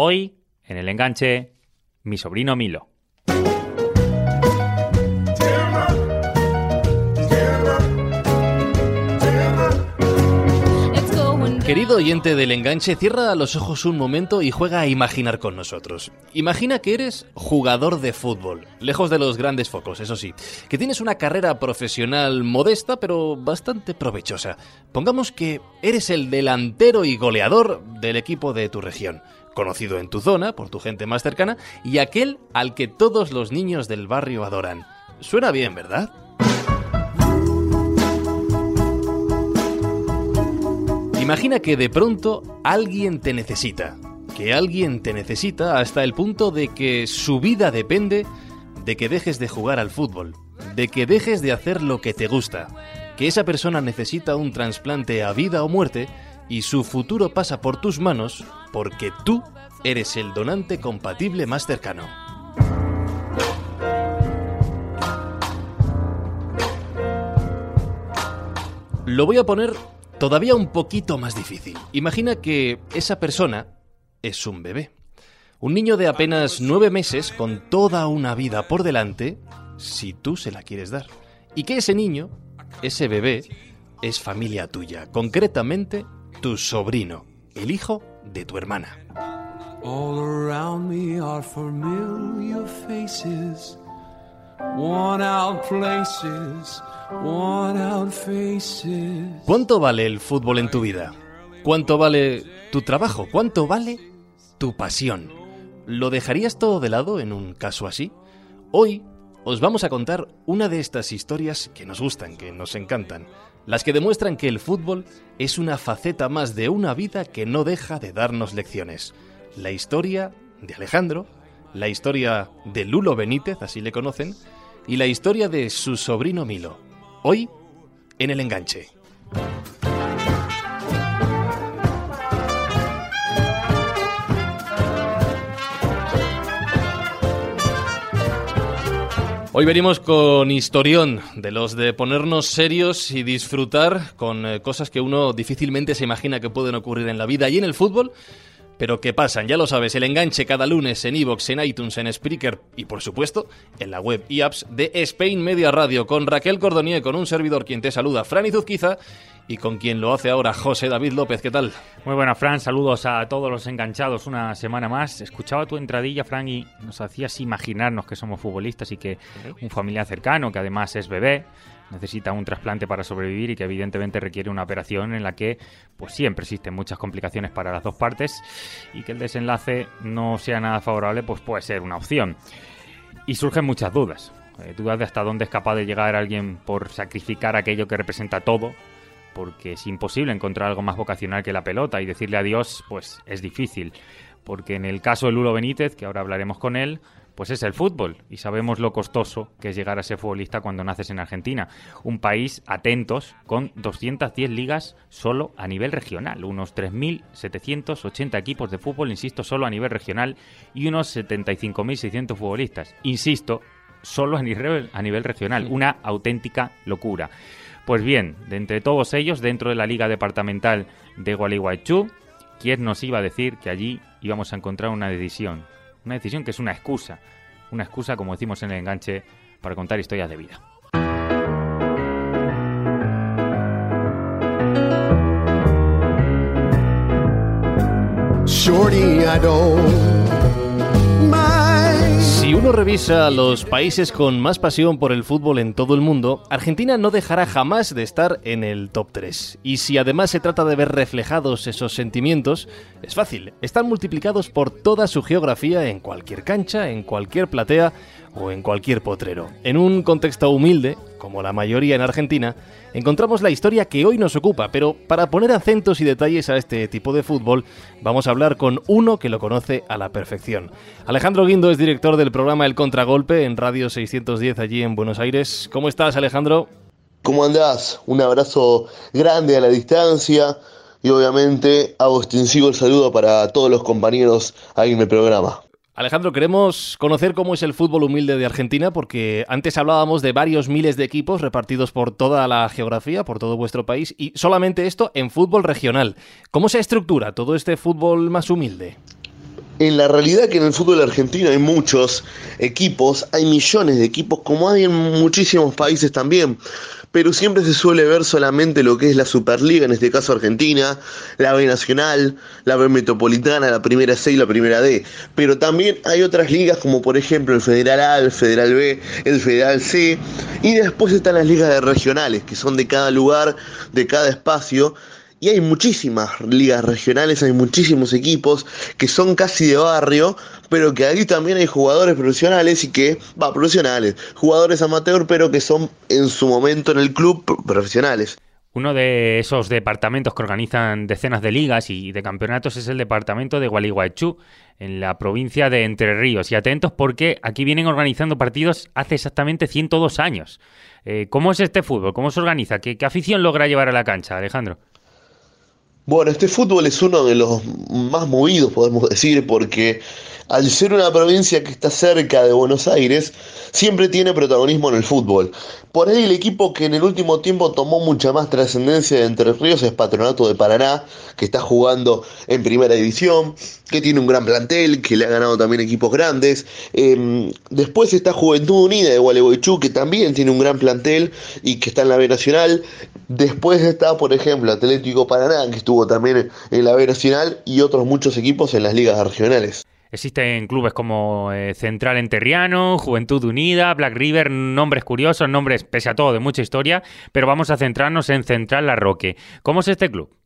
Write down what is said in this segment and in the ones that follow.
Hoy, en el enganche, mi sobrino Milo. Querido oyente del enganche, cierra los ojos un momento y juega a imaginar con nosotros. Imagina que eres jugador de fútbol, lejos de los grandes focos, eso sí, que tienes una carrera profesional modesta pero bastante provechosa. Pongamos que eres el delantero y goleador del equipo de tu región, conocido en tu zona por tu gente más cercana y aquel al que todos los niños del barrio adoran. Suena bien, ¿verdad? Imagina que de pronto alguien te necesita, que alguien te necesita hasta el punto de que su vida depende de que dejes de jugar al fútbol, de que dejes de hacer lo que te gusta, que esa persona necesita un trasplante a vida o muerte y su futuro pasa por tus manos porque tú eres el donante compatible más cercano. Lo voy a poner Todavía un poquito más difícil. Imagina que esa persona es un bebé. Un niño de apenas nueve meses con toda una vida por delante, si tú se la quieres dar. Y que ese niño, ese bebé, es familia tuya, concretamente tu sobrino, el hijo de tu hermana. All around me are familiar faces, worn out places. ¿Cuánto vale el fútbol en tu vida? ¿Cuánto vale tu trabajo? ¿Cuánto vale tu pasión? ¿Lo dejarías todo de lado en un caso así? Hoy os vamos a contar una de estas historias que nos gustan, que nos encantan, las que demuestran que el fútbol es una faceta más de una vida que no deja de darnos lecciones. La historia de Alejandro, la historia de Lulo Benítez, así le conocen, y la historia de su sobrino Milo. Hoy, en el enganche. Hoy venimos con historión, de los de ponernos serios y disfrutar con eh, cosas que uno difícilmente se imagina que pueden ocurrir en la vida y en el fútbol pero ¿qué pasan? Ya lo sabes, el enganche cada lunes en iVoox, en iTunes, en Spreaker y por supuesto en la web y apps de Spain Media Radio con Raquel Cordonier, con un servidor quien te saluda, Fran Izuzquiza y con quien lo hace ahora José David López. ¿Qué tal? Muy buena, Fran. Saludos a todos los enganchados una semana más. Escuchaba tu entradilla, Fran, y nos hacías imaginarnos que somos futbolistas y que un familiar cercano, que además es bebé, necesita un trasplante para sobrevivir y que evidentemente requiere una operación en la que pues siempre existen muchas complicaciones para las dos partes y que el desenlace no sea nada favorable pues puede ser una opción. Y surgen muchas dudas. Eh, dudas de hasta dónde es capaz de llegar alguien por sacrificar aquello que representa todo, porque es imposible encontrar algo más vocacional que la pelota y decirle adiós pues es difícil. Porque en el caso de Lulo Benítez, que ahora hablaremos con él, pues es el fútbol y sabemos lo costoso que es llegar a ser futbolista cuando naces en Argentina, un país atentos con 210 ligas solo a nivel regional, unos 3.780 equipos de fútbol, insisto, solo a nivel regional y unos 75.600 futbolistas, insisto, solo a nivel, a nivel regional, una auténtica locura. Pues bien, de entre todos ellos, dentro de la liga departamental de Gualeguaychú, ¿quién nos iba a decir que allí íbamos a encontrar una decisión? Una decisión que es una excusa. Una excusa, como decimos en el enganche, para contar historias de vida. Si uno revisa los países con más pasión por el fútbol en todo el mundo, Argentina no dejará jamás de estar en el top 3. Y si además se trata de ver reflejados esos sentimientos, es fácil, están multiplicados por toda su geografía en cualquier cancha, en cualquier platea o en cualquier potrero. En un contexto humilde, como la mayoría en Argentina, encontramos la historia que hoy nos ocupa, pero para poner acentos y detalles a este tipo de fútbol, vamos a hablar con uno que lo conoce a la perfección. Alejandro Guindo es director del programa El Contragolpe en Radio 610 allí en Buenos Aires. ¿Cómo estás, Alejandro? ¿Cómo andás? Un abrazo grande a la distancia y obviamente hago extensivo el saludo para todos los compañeros ahí en el programa. Alejandro, queremos conocer cómo es el fútbol humilde de Argentina, porque antes hablábamos de varios miles de equipos repartidos por toda la geografía, por todo vuestro país, y solamente esto en fútbol regional. ¿Cómo se estructura todo este fútbol más humilde? en la realidad que en el fútbol argentino hay muchos equipos, hay millones de equipos, como hay en muchísimos países también, pero siempre se suele ver solamente lo que es la Superliga, en este caso Argentina, la B Nacional, la B Metropolitana, la Primera C y la Primera D, pero también hay otras ligas como por ejemplo el Federal A, el Federal B, el Federal C, y después están las ligas regionales, que son de cada lugar, de cada espacio, y hay muchísimas ligas regionales, hay muchísimos equipos que son casi de barrio, pero que ahí también hay jugadores profesionales y que, va, profesionales, jugadores amateur, pero que son en su momento en el club profesionales. Uno de esos departamentos que organizan decenas de ligas y de campeonatos es el departamento de Gualeguaychú, en la provincia de Entre Ríos. Y atentos porque aquí vienen organizando partidos hace exactamente 102 años. Eh, ¿Cómo es este fútbol? ¿Cómo se organiza? ¿Qué afición logra llevar a la cancha, Alejandro? Bueno, este fútbol es uno de los más movidos, podemos decir, porque al ser una provincia que está cerca de Buenos Aires, siempre tiene protagonismo en el fútbol. Por ahí el equipo que en el último tiempo tomó mucha más trascendencia de Entre Ríos es Patronato de Paraná, que está jugando en primera división, que tiene un gran plantel, que le ha ganado también equipos grandes. Em, después está Juventud Unida de Gualeguaychú, que también tiene un gran plantel y que está en la B Nacional. Después está, por ejemplo, Atlético Paraná, que estuvo también en la B Nacional, y otros muchos equipos en las ligas regionales. Existen clubes como eh, Central Enterriano, Juventud Unida, Black River, nombres curiosos, nombres, pese a todo, de mucha historia, pero vamos a centrarnos en Central La Roque. ¿Cómo es este club?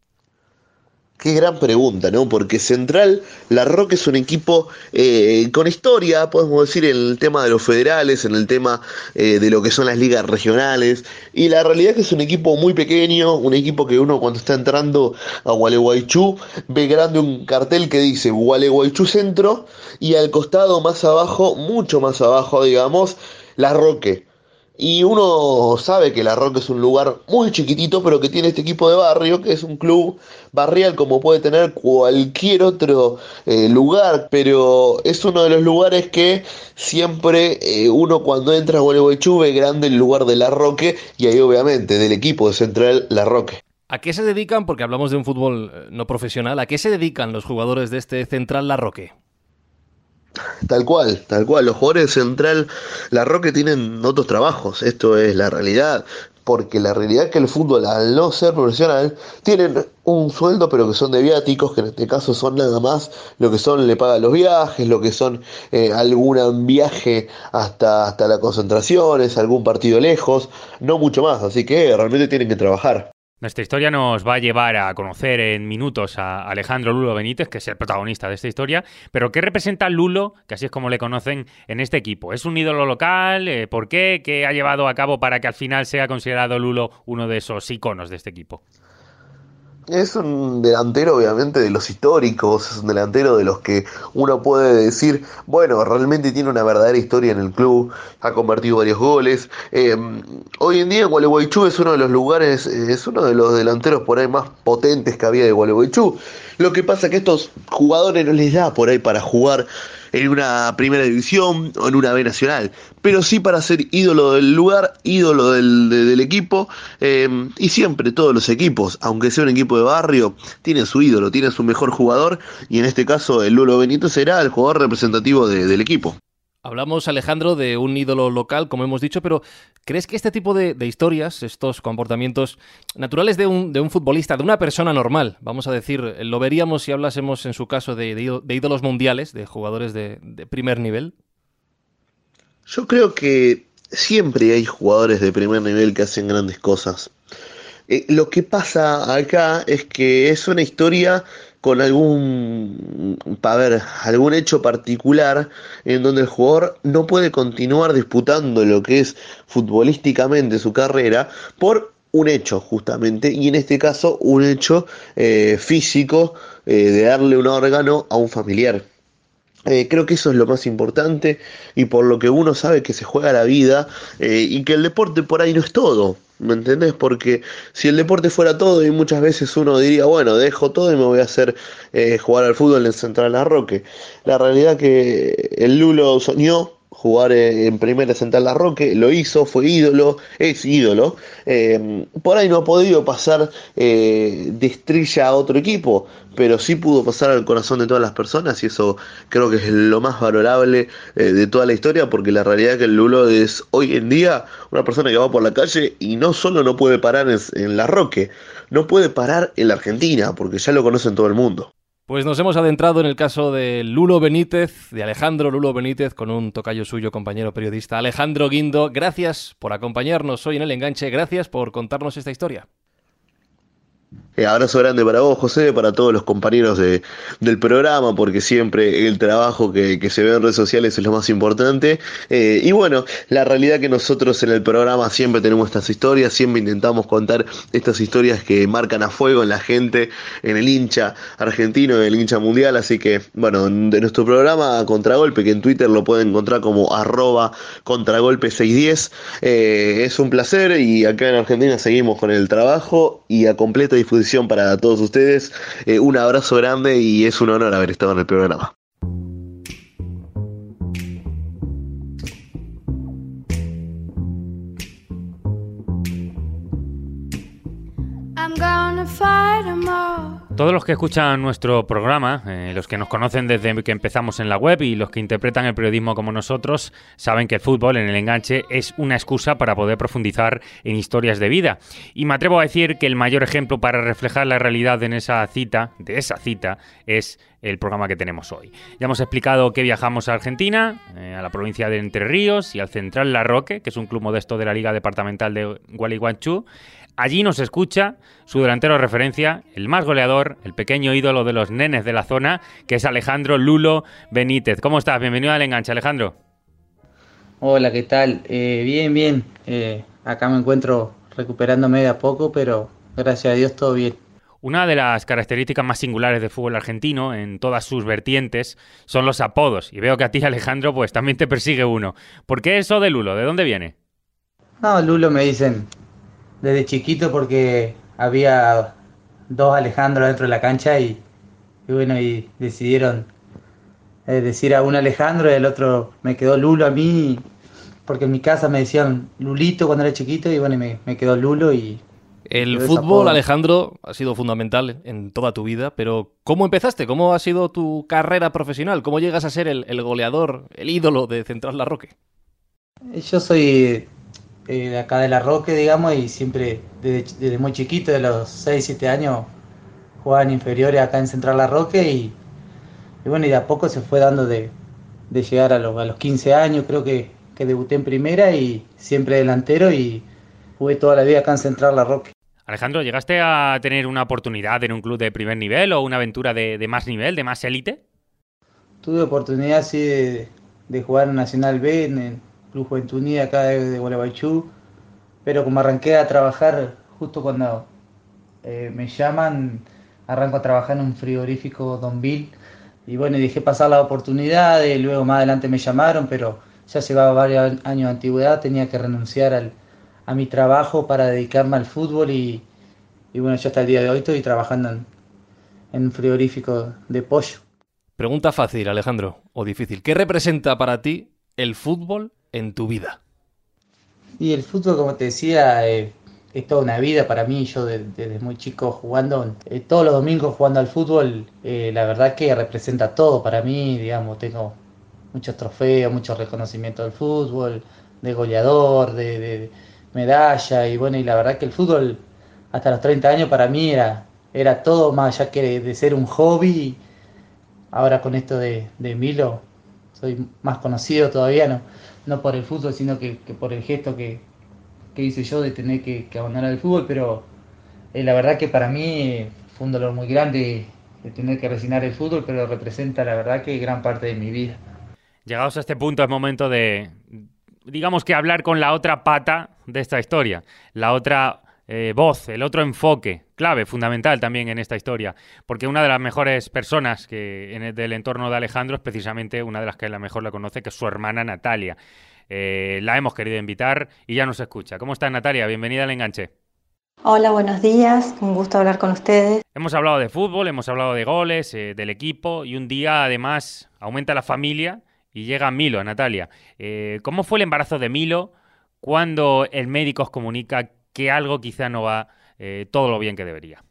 Qué gran pregunta, ¿no? Porque Central, La Roque es un equipo eh, con historia, podemos decir, en el tema de los federales, en el tema eh, de lo que son las ligas regionales. Y la realidad es que es un equipo muy pequeño, un equipo que uno cuando está entrando a Gualeguaychú ve grande un cartel que dice Gualeguaychú Centro y al costado más abajo, mucho más abajo, digamos, La Roque. Y uno sabe que La Roca es un lugar muy chiquitito, pero que tiene este equipo de barrio, que es un club barrial como puede tener cualquier otro eh, lugar, pero es uno de los lugares que siempre eh, uno cuando entra a Gualeguaychú ve grande el lugar de La Roque y ahí obviamente del equipo de Central La Roque. ¿A qué se dedican? Porque hablamos de un fútbol eh, no profesional. ¿A qué se dedican los jugadores de este Central La Roque? Tal cual, tal cual. Los jugadores de Central La Roque tienen otros trabajos, esto es la realidad. Porque la realidad es que el fútbol, al no ser profesional, tienen un sueldo, pero que son de viáticos, que en este caso son nada más lo que son, le pagan los viajes, lo que son eh, algún viaje hasta, hasta las concentraciones, algún partido lejos, no mucho más. Así que realmente tienen que trabajar. Nuestra historia nos va a llevar a conocer en minutos a Alejandro Lulo Benítez, que es el protagonista de esta historia. Pero, ¿qué representa Lulo, que así es como le conocen, en este equipo? ¿Es un ídolo local? Eh, ¿Por qué? ¿Qué ha llevado a cabo para que al final sea considerado Lulo uno de esos iconos de este equipo? Es un delantero obviamente de los históricos, es un delantero de los que uno puede decir, bueno, realmente tiene una verdadera historia en el club, ha convertido varios goles. Eh, hoy en día Gualeguaychú es uno de los lugares, es uno de los delanteros por ahí más potentes que había de Gualeguaychú. Lo que pasa es que estos jugadores no les da por ahí para jugar en una primera división o en una B nacional, pero sí para ser ídolo del lugar, ídolo del, equipo, eh, y siempre todos los equipos, aunque sea un equipo de barrio, tienen su ídolo, tienen su mejor jugador, y en este caso el Lulo Benito será el jugador representativo del equipo. Hablamos, Alejandro, de un ídolo local, como hemos dicho, pero ¿crees que este tipo de, historias, estos comportamientos naturales de un, de un, futbolista, de una persona normal, vamos a decir, lo veríamos si hablásemos en su caso de, ídolos mundiales, de jugadores de, primer nivel? Yo creo que siempre hay jugadores de primer nivel que hacen grandes cosas. Eh, lo que pasa acá es que es una historia con algún, ver, algún hecho particular en donde el jugador no puede continuar disputando lo que es futbolísticamente su carrera por un hecho justamente y en este caso un hecho eh, físico eh, de darle un órgano a un familiar. Eh, creo que eso es lo más importante y por lo que uno sabe que se juega la vida y que el deporte por ahí no es todo. ¿Me entendés? Porque si el deporte fuera todo y muchas veces uno diría, bueno, dejo todo y me voy a hacer eh, jugar al fútbol en Central Arroque. La realidad que el Lulo soñó jugar en primera central La Roque, lo hizo, fue ídolo, es ídolo. Eh, por ahí no ha podido pasar eh, de estrella a otro equipo, pero sí pudo pasar al corazón de todas las personas y eso creo que es lo más valorable eh, de toda la historia porque la realidad es que el Lulo es hoy en día una persona que va por la calle y no solo no puede parar en, en La Roque, no puede parar en la Argentina porque ya lo conocen todo el mundo. Pues nos hemos adentrado en el caso de Lulo Benítez, de Alejandro Lulo Benítez, con un tocayo suyo, compañero periodista Alejandro Guindo. Gracias por acompañarnos hoy en el enganche, gracias por contarnos esta historia. Eh, abrazo grande para vos, José, para todos los compañeros de, del programa, porque siempre el trabajo que, se ve en redes sociales es lo más importante. Eh, y bueno, la realidad que nosotros en el programa siempre tenemos estas historias, siempre intentamos contar estas historias que marcan a fuego en la gente, en el hincha argentino, en el hincha mundial. Así que, bueno, de nuestro programa Contragolpe, que en Twitter lo pueden encontrar como arroba contragolpe610, eh, es un placer y acá en Argentina seguimos con el trabajo y a completa disposición para todos ustedes. Eh, un abrazo grande y es un honor haber estado en el programa. Todos los que escuchan nuestro programa, eh, los que nos conocen desde que empezamos en la web y los que interpretan el periodismo como nosotros, saben que el fútbol en el enganche es una excusa para poder profundizar en historias de vida. Y me atrevo a decir que el mayor ejemplo para reflejar la realidad en esa cita, de esa cita, es el programa que tenemos hoy. Ya hemos explicado que viajamos a Argentina, eh, a la provincia de Entre Ríos y al Central La Roque, que es un club modesto de la Liga Departamental de Gualeguaychú. Allí nos escucha su delantero de referencia, el más goleador, el pequeño ídolo de los nenes de la zona, que es Alejandro Lulo Benítez. ¿Cómo estás? Bienvenido al enganche, Alejandro. Hola, ¿qué tal? Eh, bien, bien. Eh, acá me encuentro recuperándome de a poco, pero gracias a Dios todo bien. Una de las características más singulares del fútbol argentino, en todas sus vertientes, son los apodos. Y veo que a ti, Alejandro, pues también te persigue uno. ¿Por qué eso de Lulo? ¿De dónde viene? No, Lulo me dicen desde chiquito porque había dos Alejandro dentro de la cancha y, y bueno, y decidieron eh, decir a un Alejandro y el otro me quedó Lulo a mí, porque en mi casa me decían Lulito cuando era chiquito y bueno, me, me quedó Lulo y... El fútbol, Alejandro, ha sido fundamental en toda tu vida, pero ¿cómo empezaste? ¿Cómo ha sido tu carrera profesional? ¿Cómo llegas a ser el, el goleador, el ídolo de Central La Roque? Yo soy eh, de acá de La Roque, digamos, y siempre desde, desde, muy chiquito, de los 6, 7 años, jugaba en inferiores acá en Central La Roque y, y bueno, y de a poco se fue dando de, de llegar a, lo, a, los 15 años, creo que, que, debuté en primera y siempre delantero y jugué toda la vida acá en Central La Roque. Alejandro, ¿llegaste a tener una oportunidad en un club de primer nivel o una aventura de, de más nivel, de más élite? Tuve oportunidad, sí, de, de jugar en Nacional B, en Club Juventud Unida acá de, de pero como arranqué a trabajar justo cuando eh, me llaman, arranco a trabajar en un frigorífico Donville y bueno, dejé pasar la oportunidad, y luego más adelante me llamaron, pero ya llevaba varios años de antigüedad, tenía que renunciar al, a mi trabajo para dedicarme al fútbol y, y bueno, yo hasta el día de hoy estoy trabajando en, en un frigorífico de pollo. Pregunta fácil, Alejandro, o difícil. ¿Qué representa para ti el fútbol en tu vida? Y el fútbol, como te decía, eh, es toda una vida para mí. Yo desde, muy chico jugando, eh, todos los domingos jugando al fútbol, eh, la verdad que representa todo para mí. Digamos, tengo muchos trofeos, muchos reconocimientos del fútbol, de goleador, de, de, medalla. Y bueno, y la verdad que el fútbol hasta los 30 años para mí era, era todo más allá que de, de ser un hobby. Ahora con esto de, de Milo, soy más conocido todavía, ¿no? No por el fútbol, sino que, que por el gesto que, que, hice yo de tener que, que abandonar el fútbol, pero eh, la verdad que para mí fue un dolor muy grande de tener que resignar el fútbol, pero representa la verdad que gran parte de mi vida. Llegados a este punto es momento de, digamos que hablar con la otra pata de esta historia, la otra eh, voz, el otro enfoque, clave, fundamental también en esta historia, porque una de las mejores personas que en el, del entorno de Alejandro es precisamente una de las que la mejor la conoce, que es su hermana Natalia. Eh, la hemos querido invitar y ya nos escucha. ¿Cómo estás Natalia? Bienvenida al enganche. Hola, buenos días, un gusto hablar con ustedes. Hemos hablado de fútbol, hemos hablado de goles, eh, del equipo y un día además aumenta la familia y llega Milo, Natalia. Eh, ¿Cómo fue el embarazo de Milo cuando el médico os comunica que algo quizá no va eh, todo lo bien que debería?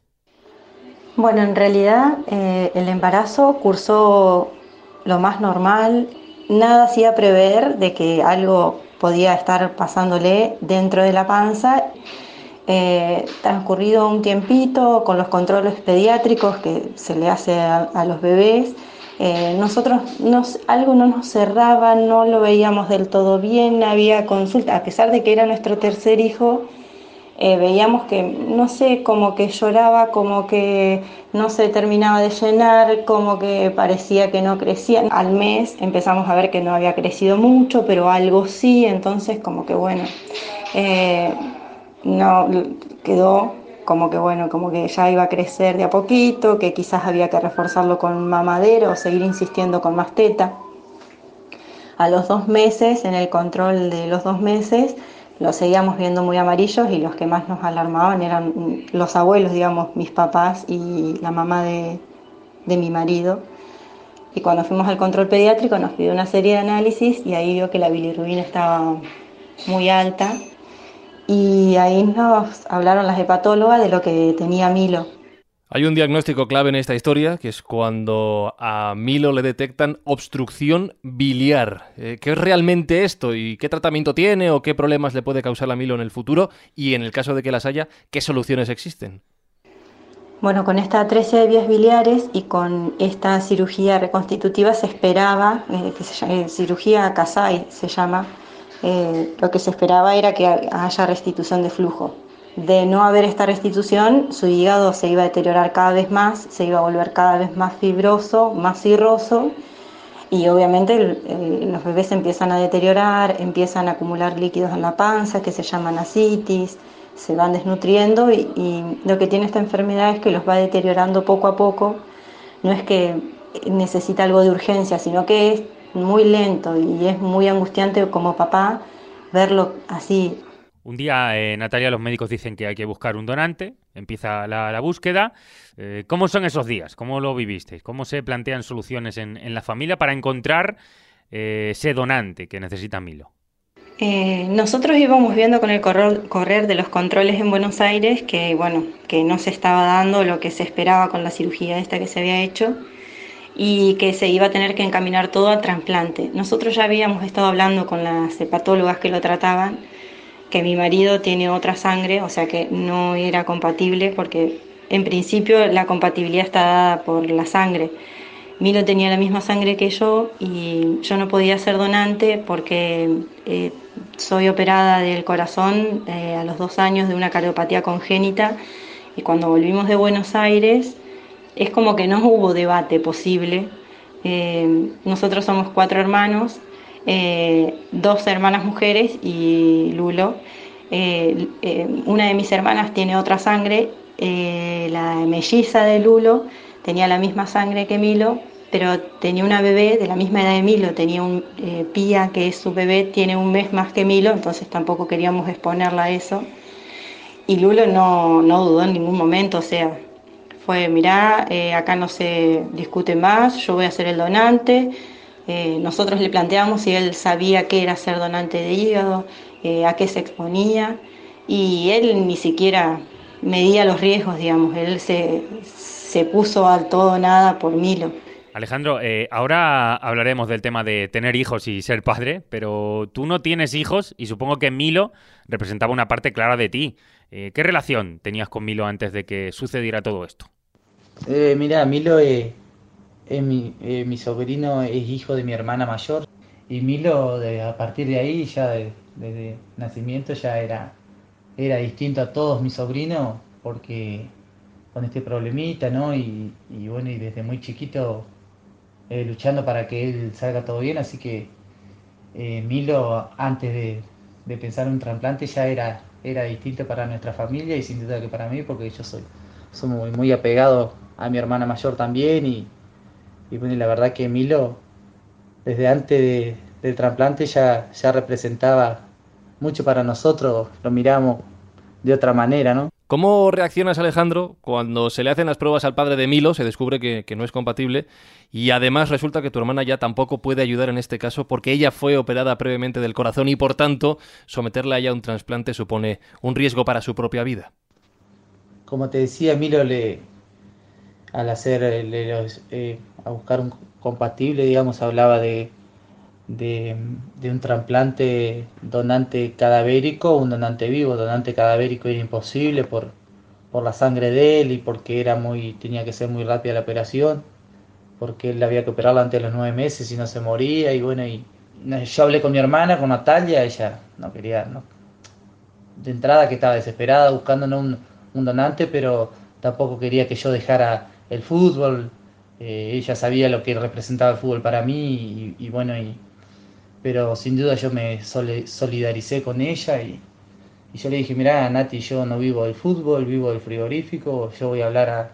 Bueno, en realidad eh, el embarazo cursó lo más normal, nada hacía prever de que algo podía estar pasándole dentro de la panza. Eh, transcurrido un tiempito con los controles pediátricos que se le hace a, los bebés, nosotros nos, algo no nos cerraba, no lo veíamos del todo bien, había consulta, a pesar de que era nuestro tercer hijo, eh, veíamos que, no sé, como que lloraba, como que no se terminaba de llenar, como que parecía que no crecía. Al mes empezamos a ver que no había crecido mucho, pero algo sí, entonces como que bueno, eh, no quedó como que bueno, como que ya iba a crecer de a poquito, que quizás había que reforzarlo con mamadero o seguir insistiendo con más teta. A los dos meses, en el control de los dos meses, los seguíamos viendo muy amarillos y los que más nos alarmaban eran los abuelos, digamos, mis papás y la mamá de, mi marido. Y cuando fuimos al control pediátrico nos pidió una serie de análisis y ahí vio que la bilirrubina estaba muy alta. Y ahí nos hablaron las hepatólogas de lo que tenía Milo. Hay un diagnóstico clave en esta historia, que es cuando a Milo le detectan obstrucción biliar. Eh, ¿Qué es realmente esto y qué tratamiento tiene o qué problemas le puede causar a Milo en el futuro? Y en el caso de que las haya, ¿qué soluciones existen? Bueno, con esta atresia de vías biliares y con esta cirugía reconstitutiva se esperaba, eh, que se eh, cirugía Kasai se llama, lo que se esperaba era que haya restitución de flujo de no haber esta restitución, su hígado se iba a deteriorar cada vez más, se iba a volver cada vez más fibroso, más cirroso y obviamente los bebés empiezan a deteriorar, empiezan a acumular líquidos en la panza que se llaman asitis, se van desnutriendo y, y lo que tiene esta enfermedad es que los va deteriorando poco a poco, no es que necesita algo de urgencia, sino que es muy lento y es muy angustiante como papá verlo así un día, eh, Natalia, los médicos dicen que hay que buscar un donante, empieza la, búsqueda. Eh, ¿Cómo son esos días? ¿Cómo lo vivisteis? ¿Cómo se plantean soluciones en, la familia para encontrar eh, ese donante que necesita Milo? nosotros íbamos viendo con el correr, de los controles en Buenos Aires que, bueno, que no se estaba dando lo que se esperaba con la cirugía esta que se había hecho y que se iba a tener que encaminar todo a trasplante. Nosotros ya habíamos estado hablando con las hepatólogas que lo trataban que mi marido tiene otra sangre, o sea que no era compatible porque en principio la compatibilidad está dada por la sangre. Milo tenía la misma sangre que yo y yo no podía ser donante porque eh, soy operada del corazón eh, a los dos años de una cardiopatía congénita y cuando volvimos de Buenos Aires es como que no hubo debate posible. Eh, nosotros somos cuatro hermanos eh, dos hermanas mujeres y Lulo. Eh, eh, una de mis hermanas tiene otra sangre, la melliza de Lulo tenía la misma sangre que Milo, pero tenía una bebé de la misma edad de Milo, tenía un Pía, que es su bebé, tiene un mes más que Milo, entonces tampoco queríamos exponerla a eso. Y Lulo no, no dudó en ningún momento, o sea, fue, mirá, acá no se discute más, yo voy a ser el donante, eh, nosotros le planteamos si él sabía qué era ser donante de hígado, eh, a qué se exponía, y él ni siquiera medía los riesgos, digamos, él se, se puso al todo nada por Milo. Alejandro, eh, ahora hablaremos del tema de tener hijos y ser padre, pero tú no tienes hijos y supongo que Milo representaba una parte clara de ti. ¿Qué relación tenías con Milo antes de que sucediera todo esto? mira, Milo mi, eh, mi sobrino es hijo de mi hermana mayor y Milo de, a partir de ahí, ya desde nacimiento, ya era, era distinto a todos mis sobrinos porque con este problemita, ¿no? Y, bueno, y desde muy chiquito eh, luchando para que él salga todo bien, así que eh, Milo antes de, de, pensar en un trasplante ya era, era distinto para nuestra familia y sin duda que para mí porque yo soy, soy muy, muy apegado a mi hermana mayor también y, y bueno, la verdad que Milo, desde antes del trasplante ya, ya representaba mucho para nosotros, lo miramos de otra manera, ¿no? ¿Cómo reaccionas, Alejandro, cuando se le hacen las pruebas al padre de Milo, se descubre que, no es compatible y además resulta que tu hermana ya tampoco puede ayudar en este caso porque ella fue operada previamente del corazón y por tanto someterla a un trasplante supone un riesgo para su propia vida? Como te decía, Milo le, al hacer, eh, a buscar un compatible, digamos, hablaba de de, un trasplante donante cadavérico un donante vivo. Donante cadavérico era imposible por, por la sangre de él y porque era muy, tenía que ser muy rápida la operación, porque él había que operarlo antes de los nueve meses y no se moría. Y bueno, y yo hablé con mi hermana, con Natalia, ella no quería, no, de entrada que estaba desesperada buscando un, un donante, pero tampoco quería que yo dejara el fútbol. Eh, ella sabía lo que representaba el fútbol para mí y bueno, y, pero sin duda yo me solidaricé con ella y, yo le dije, mira Nati, yo no vivo del fútbol, vivo del frigorífico, yo voy a hablar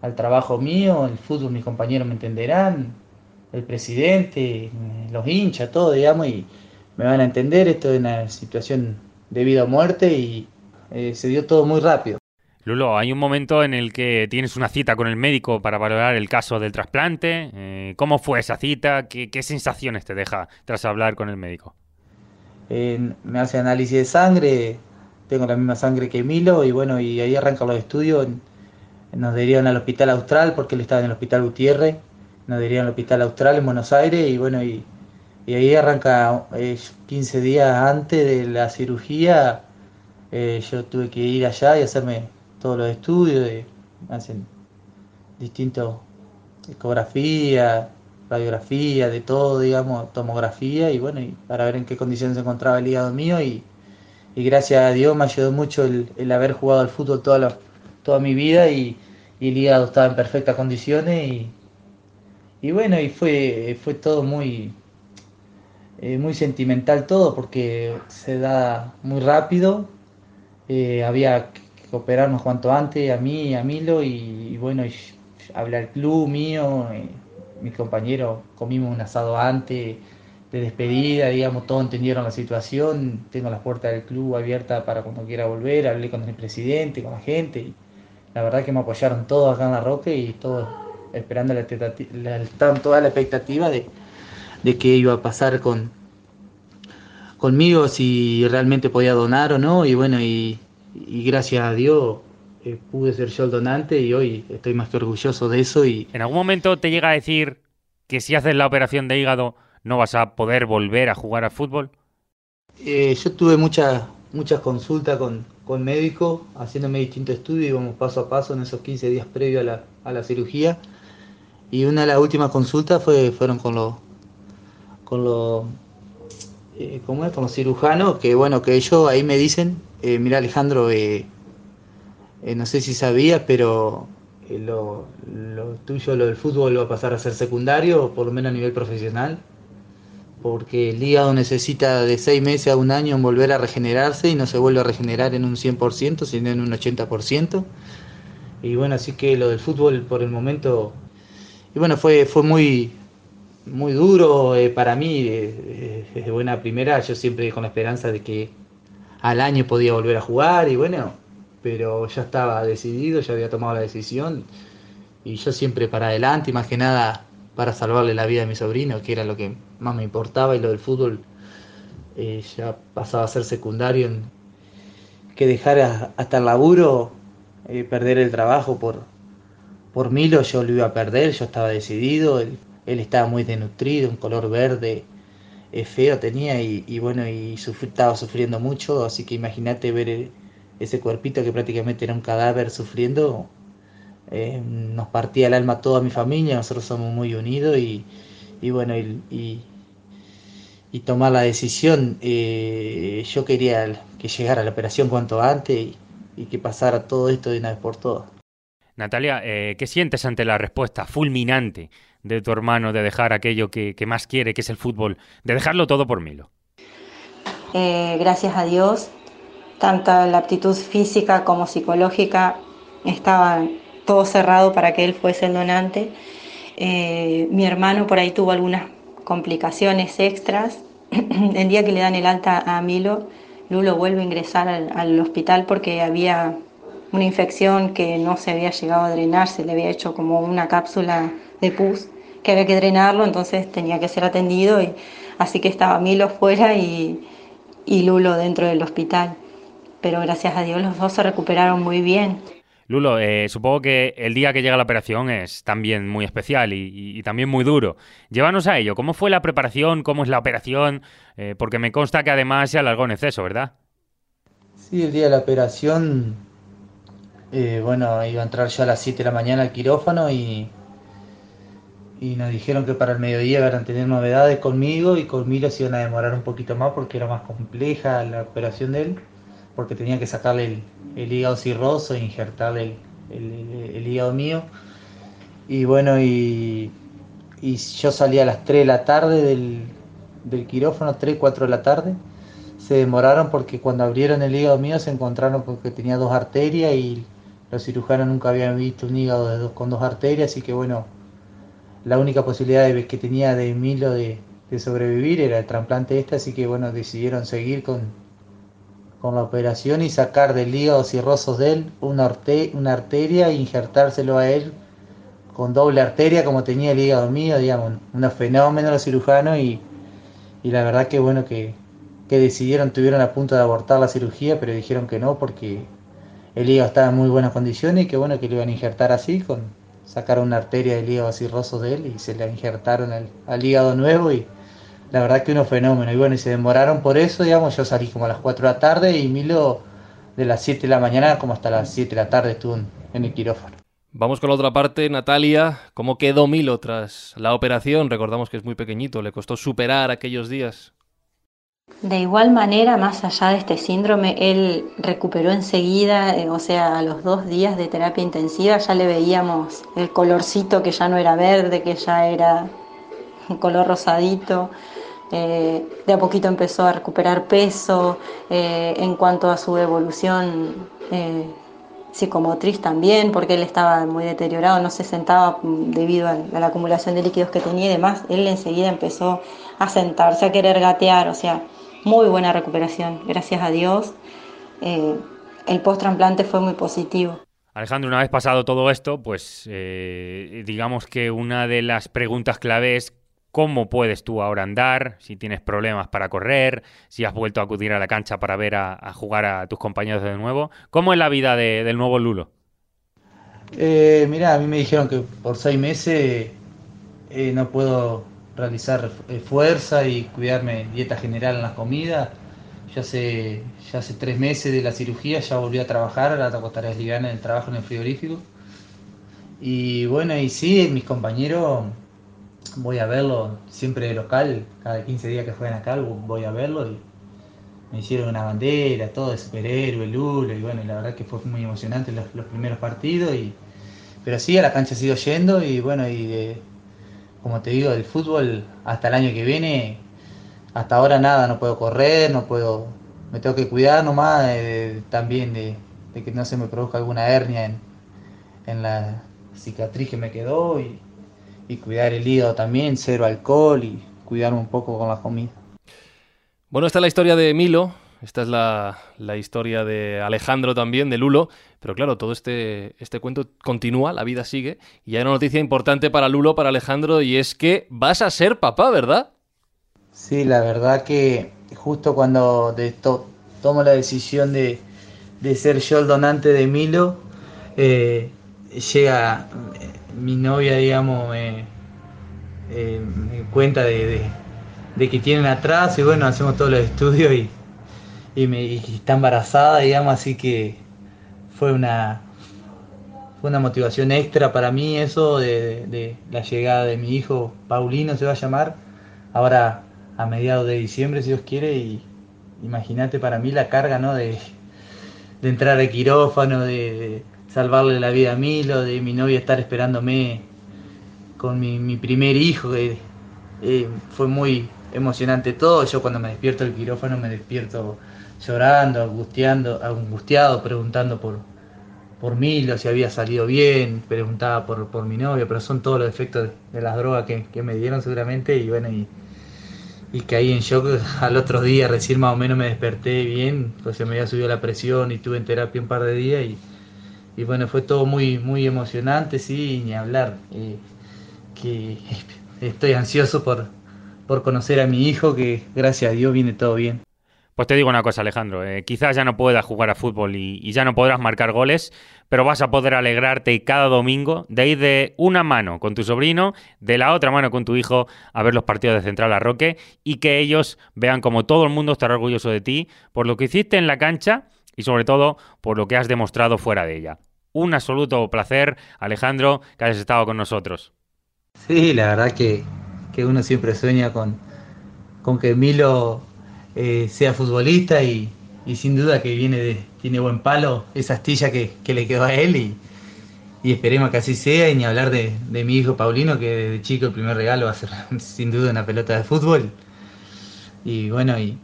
al trabajo mío, el fútbol mis compañeros me entenderán, el presidente, los hinchas, todo, digamos, y me van a entender, esto es una situación de vida o muerte y eh, se dio todo muy rápido. Lulo, hay un momento en el que tienes una cita con el médico para valorar el caso del trasplante. Eh, ¿Cómo fue esa cita? ¿Qué, sensaciones te deja tras hablar con el médico? me hace análisis de sangre, tengo la misma sangre que Milo y bueno, y ahí arrancan los estudios. Nos derivan al hospital austral porque él estaba en el hospital Gutiérrez. Nos derivan al hospital austral en Buenos Aires y bueno, y, ahí arranca 15 eh, días antes de la cirugía. Eh, yo tuve que ir allá y hacerme todos los estudios, hacen distintos ecografía, radiografía, de todo, digamos, tomografía y bueno, y para ver en qué condiciones se encontraba el hígado mío y, gracias a Dios me ayudó mucho el, haber jugado al fútbol toda, toda mi vida y, el hígado estaba en perfectas condiciones y, y bueno, y fue, fue todo muy, eh, muy sentimental todo porque se da muy rápido, eh, había operarnos cuanto antes, a mí, a Milo, y, bueno, y hablar club mío, mis compañeros comimos un asado antes de despedida, digamos, todos entendieron la situación, tengo las puertas del club abiertas para cuando quiera volver, hablé con el presidente, con la gente, y la verdad que me apoyaron todos acá en la Roque y todos esperando la, la, toda la expectativa de, de qué iba a pasar con conmigo, si realmente podía donar o no, y bueno, y y gracias a Dios eh, pude ser yo el donante y hoy estoy más que orgulloso de eso. Y... ¿En algún momento te llega a decir que si haces la operación de hígado no vas a poder volver a jugar al fútbol? Eh, yo tuve muchas muchas consultas con, con médicos, haciéndome distintos estudios, íbamos paso a paso en esos 15 días previos a la, a la cirugía. Y una de las últimas consultas fue, fueron con los con los eh, ¿cómo es? Con los cirujanos, que bueno, que ellos ahí me dicen eh, mira Alejandro, eh, eh, no sé si sabías, pero lo, tuyo, lo del fútbol va a pasar a ser secundario, por lo menos a nivel profesional, porque el hígado necesita de seis meses a un año en volver a regenerarse y no se vuelve a regenerar en un 100%, sino en un 80%. Y bueno, así que lo del fútbol por el momento, y bueno, fue, fue muy, muy duro para mí, desde buena primera, yo siempre con la esperanza de que al año podía volver a jugar y bueno, pero ya estaba decidido, ya había tomado la decisión y yo siempre para adelante y más que nada para salvarle la vida a mi sobrino, que era lo que más me importaba y lo del fútbol eh, ya pasaba a ser secundario, en que dejar hasta el laburo, eh, perder el trabajo por, por Milo, yo lo iba a perder, yo estaba decidido, él, estaba muy denutrido, un color verde, feo tenía y, bueno, y estaba sufriendo mucho, así que imagínate ver e, ese cuerpito que prácticamente era un cadáver sufriendo, eh, nos partía el alma toda mi familia, nosotros somos muy unidos y, bueno, y, y, tomar la decisión, eh, yo quería que llegara la operación cuanto antes y, que pasara todo esto de una vez por todas. Natalia, eh, ¿qué sientes ante la respuesta fulminante de tu hermano de dejar aquello que, más quiere, que es el fútbol, de dejarlo todo por Milo? Eh, gracias a Dios, tanto la aptitud física como psicológica estaba todo cerrado para que él fuese el donante. Eh, mi hermano por ahí tuvo algunas complicaciones extras. el día que le dan el alta a Milo, Lulo vuelve a ingresar al, al hospital porque había una infección que no se había llegado a drenar, se le había hecho como una cápsula de pus que había que drenarlo, entonces tenía que ser atendido y así que estaba Milo fuera y, y Lulo dentro del hospital. Pero gracias a Dios los dos se recuperaron muy bien. Lulo, eh, supongo que el día que llega la operación es también muy especial y, también muy duro. Llévanos a ello. ¿Cómo fue la preparación? ¿Cómo es la operación? Eh, porque me consta que además se alargó en exceso, ¿verdad? Sí, el día de la operación, eh, bueno, iba a entrar yo a las 7 de la mañana al quirófano y, y nos dijeron que para el mediodía iban a tener novedades conmigo y conmigo se iban a demorar un poquito más porque era más compleja la operación de él porque tenía que sacarle el, hígado cirroso e injertarle el, hígado mío. Y bueno, y, yo salí a las 3 de la tarde del, del quirófano, 3, 4 de la tarde. Se demoraron porque cuando abrieron el hígado mío se encontraron porque tenía dos arterias y los cirujanos nunca habían visto un hígado de dos, con dos arterias, así que bueno, la única posibilidad de, que tenía de Milo de, sobrevivir era el trasplante este, así que bueno, decidieron seguir con, con la operación y sacar del hígado cirrosos de él una, una arteria e injertárselo a él con doble arteria como tenía el hígado mío, digamos, un fenómeno los cirujanos y, y la verdad que bueno que, que decidieron, tuvieron a punto de abortar la cirugía, pero dijeron que no porque el hígado estaba en muy buenas condiciones y que bueno que lo iban a injertar así, con sacar una arteria del hígado cirroso de él y se le injertaron al, al hígado nuevo y la verdad que unos fenómenos. Y bueno, y se demoraron por eso, digamos, yo salí como a las 4 de la tarde y Milo de las 7 de la mañana como hasta las 7 de la tarde estuvo en el quirófano. Vamos con la otra parte, Natalia. ¿Cómo quedó Milo tras la operación? Recordamos que es muy pequeñito, le costó superar aquellos días. De igual manera, más allá de este síndrome, él recuperó enseguida, eh, o sea, a los dos días de terapia intensiva ya le veíamos el colorcito que ya no era verde, que ya era un color rosadito. Eh, de a poquito empezó a recuperar peso, eh, en cuanto a su evolución psicomotriz también, porque él estaba muy deteriorado, no se sentaba debido a, la acumulación de líquidos que tenía y demás, él enseguida empezó a sentarse, a querer gatear, o sea, muy buena recuperación, gracias a Dios. el post-trasplante fue muy positivo. Alejandro, una vez pasado todo esto, pues digamos que una de las preguntas clave es cómo puedes tú ahora andar, si tienes problemas para correr, si has vuelto a acudir a la cancha para ver a, jugar a tus compañeros de nuevo. ¿Cómo es la vida del nuevo Lulo? Eh, mira, a mí me dijeron que por seis meses eh, no puedo realizar eh, fuerza y cuidarme dieta general en las comidas. Ya hace, ya hace tres meses de la cirugía ya volví a trabajar, ahora tengo tareas livianas en el trabajo en el frigorífico. Y bueno, y sí, mis compañeros voy a verlo siempre local, cada 15 días que juegan acá voy a verlo y me hicieron una bandera, todo de superhéroe, Lulo, y bueno, la verdad que fue muy emocionante los, primeros partidos, y, pero sí, a la cancha sigo yendo y bueno, y como te digo, del fútbol hasta el año que viene, hasta ahora nada, no puedo correr, no puedo, me tengo que cuidar nomás también de, que no se me produzca alguna hernia en, en la cicatriz que me quedó y y cuidar el hígado también, cero alcohol y cuidarme un poco con la comida. Bueno, esta es la historia de Milo, esta es la, historia de Alejandro también, de Lulo, pero claro, todo este, este cuento continúa, la vida sigue, y hay una noticia importante para Lulo, para Alejandro, y es que vas a ser papá, ¿verdad? Sí, la verdad que justo cuando de tomo la decisión de, ser yo el donante de Milo, eh, llega mi novia, digamos, me, eh, cuenta de, que tienen atrás y bueno, hacemos todos los estudios y, y, me, está embarazada, digamos, así que fue una, fue una motivación extra para mí eso de, la llegada de mi hijo, Paulino se va a llamar, ahora a mediados de diciembre si Dios quiere y imagínate para mí la carga, ¿no? De, de entrar al quirófano, de salvarle la vida a Milo, de mi novia estar esperándome con mi, primer hijo, que eh, fue muy emocionante todo. Yo cuando me despierto del quirófano me despierto llorando, angustiando, angustiado, preguntando por, por Milo, si había salido bien, preguntaba por, por mi novia, pero son todos los efectos de, las drogas que, me dieron seguramente y bueno, y, y caí en shock al otro día, recién más o menos me desperté bien, pues se me había subido la presión y estuve en terapia un par de días y y bueno, fue todo muy, muy emocionante, sí, ni hablar. Eh, que estoy ansioso por, por conocer a mi hijo, que gracias a Dios viene todo bien. Pues te digo una cosa, Alejandro, eh, quizás ya no puedas jugar a fútbol y, ya no podrás marcar goles, pero vas a poder alegrarte cada domingo de ir de una mano con tu sobrino, de la otra mano con tu hijo a ver los partidos de Central Arroque y que ellos vean como todo el mundo estará orgulloso de ti por lo que hiciste en la cancha y sobre todo por lo que has demostrado fuera de ella. Un absoluto placer, Alejandro, que hayas estado con nosotros. Sí, la verdad que, uno siempre sueña con, con que Milo eh, sea futbolista y, sin duda que viene de, tiene buen palo esa astilla que, le quedó a él y, esperemos que así sea y ni hablar de, mi hijo Paulino que de chico el primer regalo va a ser sin duda una pelota de fútbol. Y bueno y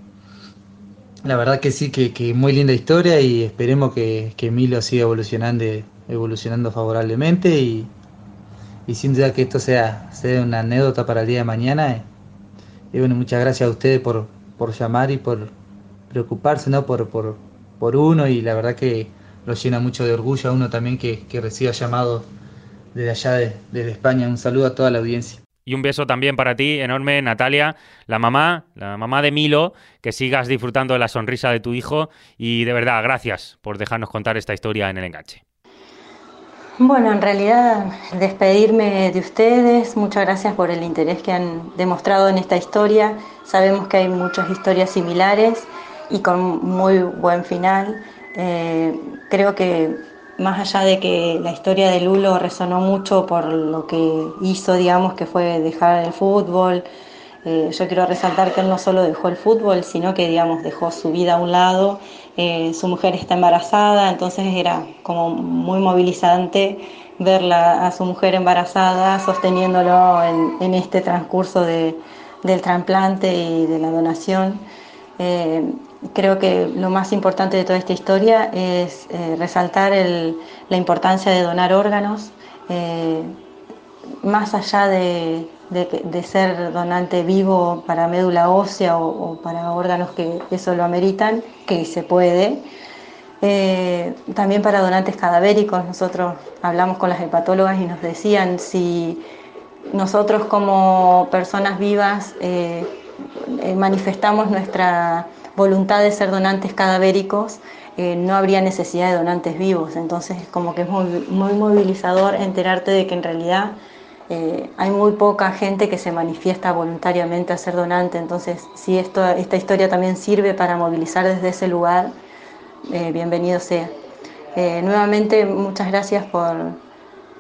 la verdad que sí que, muy linda historia y esperemos que, que Milo siga evolucionando evolucionando favorablemente y, sin duda que esto sea, sea una anécdota para el día de mañana. Y bueno muchas gracias a ustedes por, por llamar y por preocuparse ¿no? por, por, por uno y la verdad que lo llena mucho de orgullo a uno también que, que reciba llamados desde allá, de, desde España. Un saludo a toda la audiencia. Y un beso también para ti, enorme, Natalia, la mamá, la mamá de Milo, que sigas disfrutando de la sonrisa de tu hijo y de verdad, gracias por dejarnos contar esta historia en el enganche. Bueno, en realidad despedirme de ustedes, muchas gracias por el interés que han demostrado en esta historia. Sabemos que hay muchas historias similares y con muy buen final. Eh, creo que más allá de que la historia de Lulo resonó mucho por lo que hizo, digamos, que fue dejar el fútbol, eh, yo quiero resaltar que él no solo dejó el fútbol, sino que, digamos, dejó su vida a un lado eh, su mujer está embarazada, entonces era como muy movilizante verla a su mujer embarazada sosteniéndolo en, este transcurso del trasplante y de la donación. Eh, creo que lo más importante de toda esta historia es eh, resaltar la importancia de donar órganos, más allá de, ser donante vivo para médula ósea o, para órganos que eso lo ameritan, que se puede. Eh, también para donantes cadavéricos, nosotros hablamos con las hepatólogas y nos decían si nosotros como personas vivas eh, eh, manifestamos nuestra voluntad de ser donantes cadavéricos, no habría necesidad de donantes vivos. Entonces, como que es muy, muy movilizador enterarte de que en realidad eh, hay muy poca gente que se manifiesta voluntariamente a ser donante, entonces si esto, esta historia también sirve para movilizar desde ese lugar, eh, bienvenido sea. Eh, nuevamente, muchas gracias por,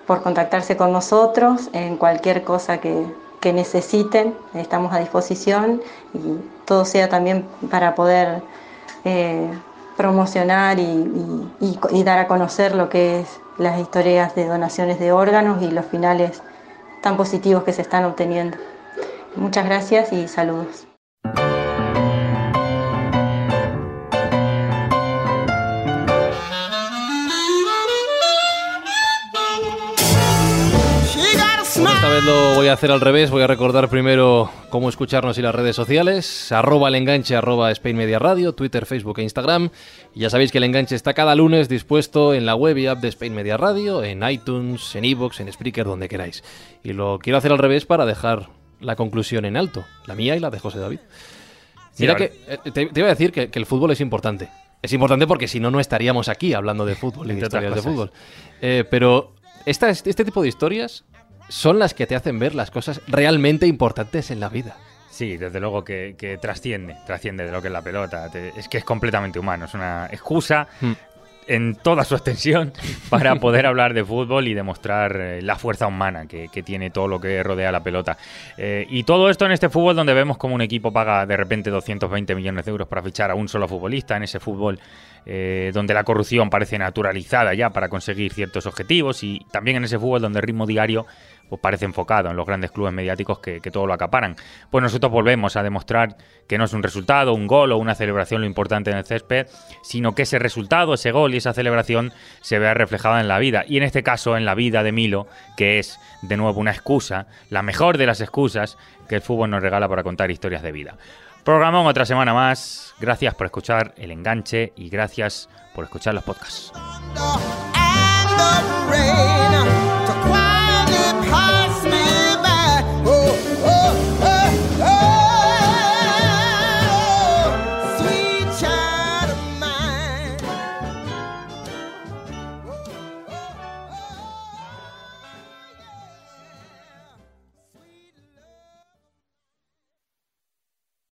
por, contactarse con nosotros en cualquier cosa que, que, necesiten, estamos a disposición y todo sea también para poder promocionar y, y dar a conocer lo que es las historias de donaciones de órganos y los finales tan positivos que se están obteniendo. Muchas gracias y saludos. Vez lo voy a hacer al revés, voy a recordar primero cómo escucharnos y las redes sociales, arroba el enganche, arroba Spain Media Radio, Twitter, Facebook e Instagram. Y ya sabéis que el enganche está cada lunes dispuesto en la web y app de Spain Media Radio, en iTunes, en iVoox, en Spreaker, donde queráis. Y lo quiero hacer al revés para dejar la conclusión en alto, la mía y la de José David. Mira que eh, te, iba a decir que, el fútbol es importante. Es importante porque si no, no estaríamos aquí hablando de fútbol, de historias de fútbol. Eh, pero esta, este tipo de historias son las que te hacen ver las cosas realmente importantes en la vida. Sí, desde luego que, trasciende, trasciende de lo que es la pelota. es que es completamente humano, es una excusa hmm. en toda su extensión para poder hablar de fútbol y demostrar eh, la fuerza humana que, tiene todo lo que rodea la pelota. Eh, y todo esto en este fútbol donde vemos como un equipo paga de repente 220 millones de euros para fichar a un solo futbolista, en ese fútbol eh, donde la corrupción parece naturalizada ya para conseguir ciertos objetivos y también en ese fútbol donde el ritmo diario pues parece enfocado en los grandes clubes mediáticos que, todo lo acaparan. Pues nosotros volvemos a demostrar que no es un resultado, un gol o una celebración lo importante en el césped, sino que ese resultado, ese gol y esa celebración se vea reflejada en la vida. Y en este caso en la vida de Milo, que es de nuevo una excusa, la mejor de las excusas que el fútbol nos regala para contar historias de vida. Programón otra semana más. Gracias por escuchar el enganche y gracias por escuchar los podcasts.